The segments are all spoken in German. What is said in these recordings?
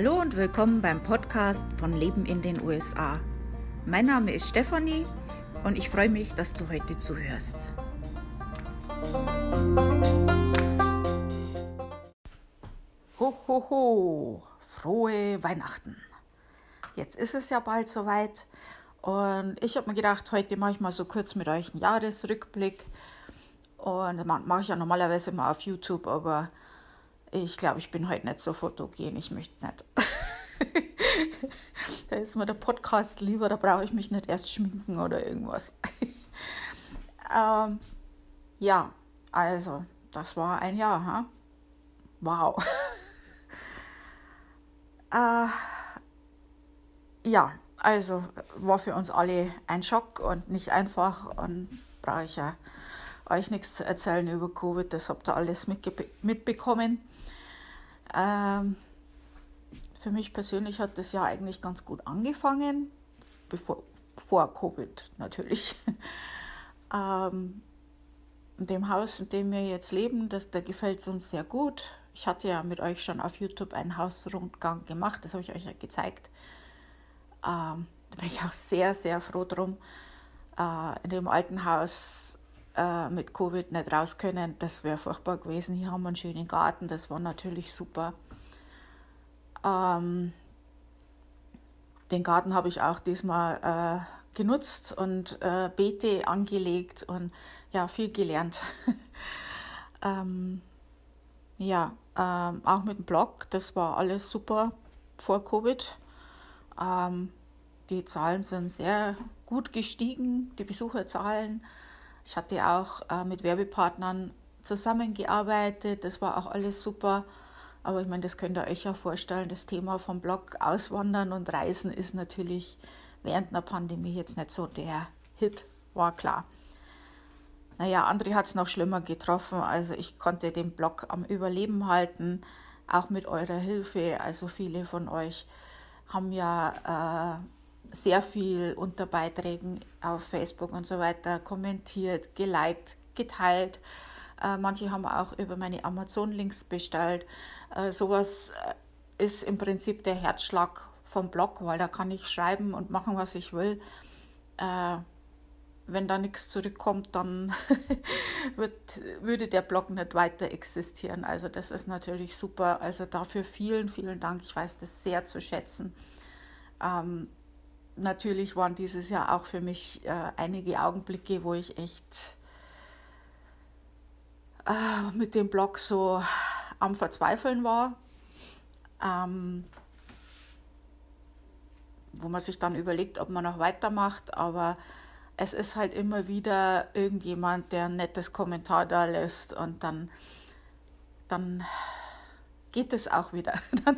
Hallo und willkommen beim Podcast von Leben in den USA. Mein Name ist Stefanie und ich freue mich, dass du heute zuhörst. Ho, ho, ho, frohe Weihnachten. Jetzt ist es ja bald soweit und ich habe mir gedacht, heute mache ich mal so kurz mit euch einen Jahresrückblick. Und mache ich ja normalerweise immer auf YouTube, aber ich glaube, ich bin heute nicht so fotogen. Ich möchte nicht. da ist mir der Podcast lieber, da brauche ich mich nicht erst schminken oder irgendwas. ähm, ja, also, das war ein Jahr. Ha? Wow. äh, ja, also war für uns alle ein Schock und nicht einfach und brauche ich ja euch nichts zu erzählen über Covid, das habt ihr alles mitbekommen. Ähm, für mich persönlich hat das ja eigentlich ganz gut angefangen, bevor, vor Covid natürlich. ähm, in dem Haus, in dem wir jetzt leben, das, da gefällt es uns sehr gut. Ich hatte ja mit euch schon auf YouTube einen Hausrundgang gemacht, das habe ich euch ja gezeigt. Ähm, da bin ich auch sehr, sehr froh drum. Äh, in dem alten Haus äh, mit Covid nicht raus können, das wäre furchtbar gewesen. Hier haben wir einen schönen Garten, das war natürlich super. Ähm, den Garten habe ich auch diesmal äh, genutzt und äh, Beete angelegt und ja, viel gelernt. ähm, ja, ähm, auch mit dem Blog, das war alles super vor Covid. Ähm, die Zahlen sind sehr gut gestiegen, die Besucherzahlen. Ich hatte auch äh, mit Werbepartnern zusammengearbeitet, das war auch alles super. Aber ich meine, das könnt ihr euch ja vorstellen, das Thema vom Blog Auswandern und Reisen ist natürlich während einer Pandemie jetzt nicht so der Hit, war klar. Naja, andere hat es noch schlimmer getroffen. Also ich konnte den Blog am Überleben halten, auch mit eurer Hilfe. Also viele von euch haben ja äh, sehr viel unter Beiträgen auf Facebook und so weiter kommentiert, geliked, geteilt. Äh, manche haben auch über meine Amazon-Links bestellt. Äh, sowas äh, ist im Prinzip der Herzschlag vom Blog, weil da kann ich schreiben und machen, was ich will. Äh, wenn da nichts zurückkommt, dann wird, würde der Blog nicht weiter existieren. Also das ist natürlich super. Also dafür vielen, vielen Dank. Ich weiß das sehr zu schätzen. Ähm, natürlich waren dieses Jahr auch für mich äh, einige Augenblicke, wo ich echt äh, mit dem Blog so am Verzweifeln war. Ähm, wo man sich dann überlegt, ob man noch weitermacht, aber es ist halt immer wieder irgendjemand, der ein nettes Kommentar da lässt und dann, dann geht es auch wieder. Dann,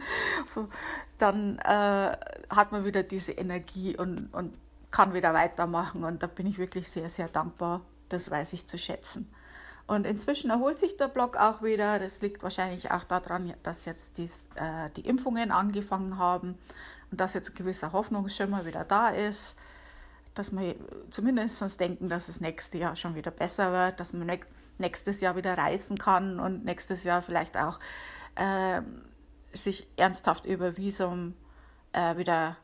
dann äh, hat man wieder diese Energie und, und kann wieder weitermachen und da bin ich wirklich sehr, sehr dankbar. Das weiß ich zu schätzen. Und inzwischen erholt sich der Blog auch wieder. Das liegt wahrscheinlich auch daran, dass jetzt dies, äh, die Impfungen angefangen haben und dass jetzt ein gewisser Hoffnungsschimmer wieder da ist dass wir zumindest denken, dass es nächstes Jahr schon wieder besser wird, dass man nächstes Jahr wieder reisen kann und nächstes Jahr vielleicht auch äh, sich ernsthaft über Visum äh, wieder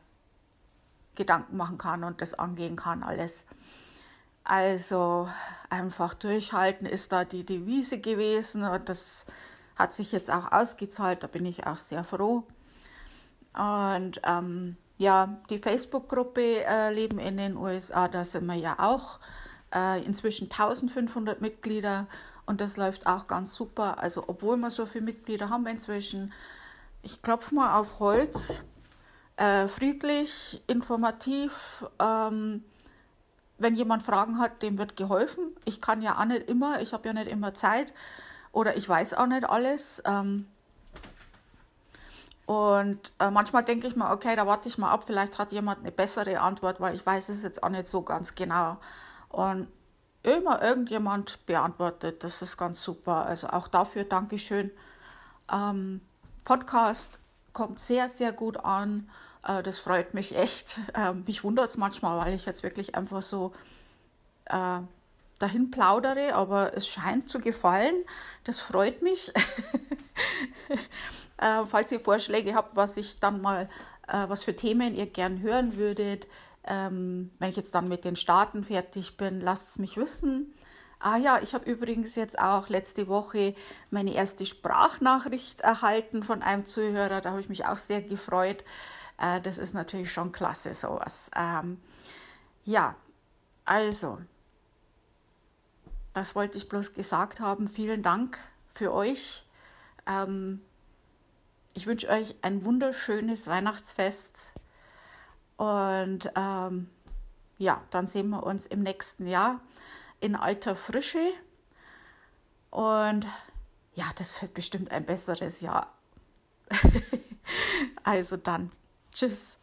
Gedanken machen kann und das angehen kann, alles. Also einfach durchhalten ist da die Devise gewesen und das hat sich jetzt auch ausgezahlt, da bin ich auch sehr froh. Und ähm, ja, die Facebook-Gruppe äh, Leben in den USA, da sind wir ja auch äh, inzwischen 1500 Mitglieder und das läuft auch ganz super. Also, obwohl wir so viele Mitglieder haben inzwischen, ich klopfe mal auf Holz, äh, friedlich, informativ. Ähm, wenn jemand Fragen hat, dem wird geholfen. Ich kann ja auch nicht immer, ich habe ja nicht immer Zeit oder ich weiß auch nicht alles. Ähm, und äh, manchmal denke ich mir, okay, da warte ich mal ab, vielleicht hat jemand eine bessere Antwort, weil ich weiß es jetzt auch nicht so ganz genau. Und immer irgendjemand beantwortet, das ist ganz super. Also auch dafür Dankeschön. Ähm, Podcast kommt sehr, sehr gut an. Äh, das freut mich echt. Äh, mich wundert es manchmal, weil ich jetzt wirklich einfach so äh, dahin plaudere, aber es scheint zu gefallen. Das freut mich. Äh, falls ihr Vorschläge habt, was ich dann mal, äh, was für Themen ihr gern hören würdet, ähm, wenn ich jetzt dann mit den Staaten fertig bin, lasst es mich wissen. Ah ja, ich habe übrigens jetzt auch letzte Woche meine erste Sprachnachricht erhalten von einem Zuhörer. Da habe ich mich auch sehr gefreut. Äh, das ist natürlich schon klasse, sowas. Ähm, ja, also, das wollte ich bloß gesagt haben. Vielen Dank für euch. Ähm, ich wünsche euch ein wunderschönes Weihnachtsfest. Und ähm, ja, dann sehen wir uns im nächsten Jahr in alter Frische. Und ja, das wird bestimmt ein besseres Jahr. also dann, tschüss.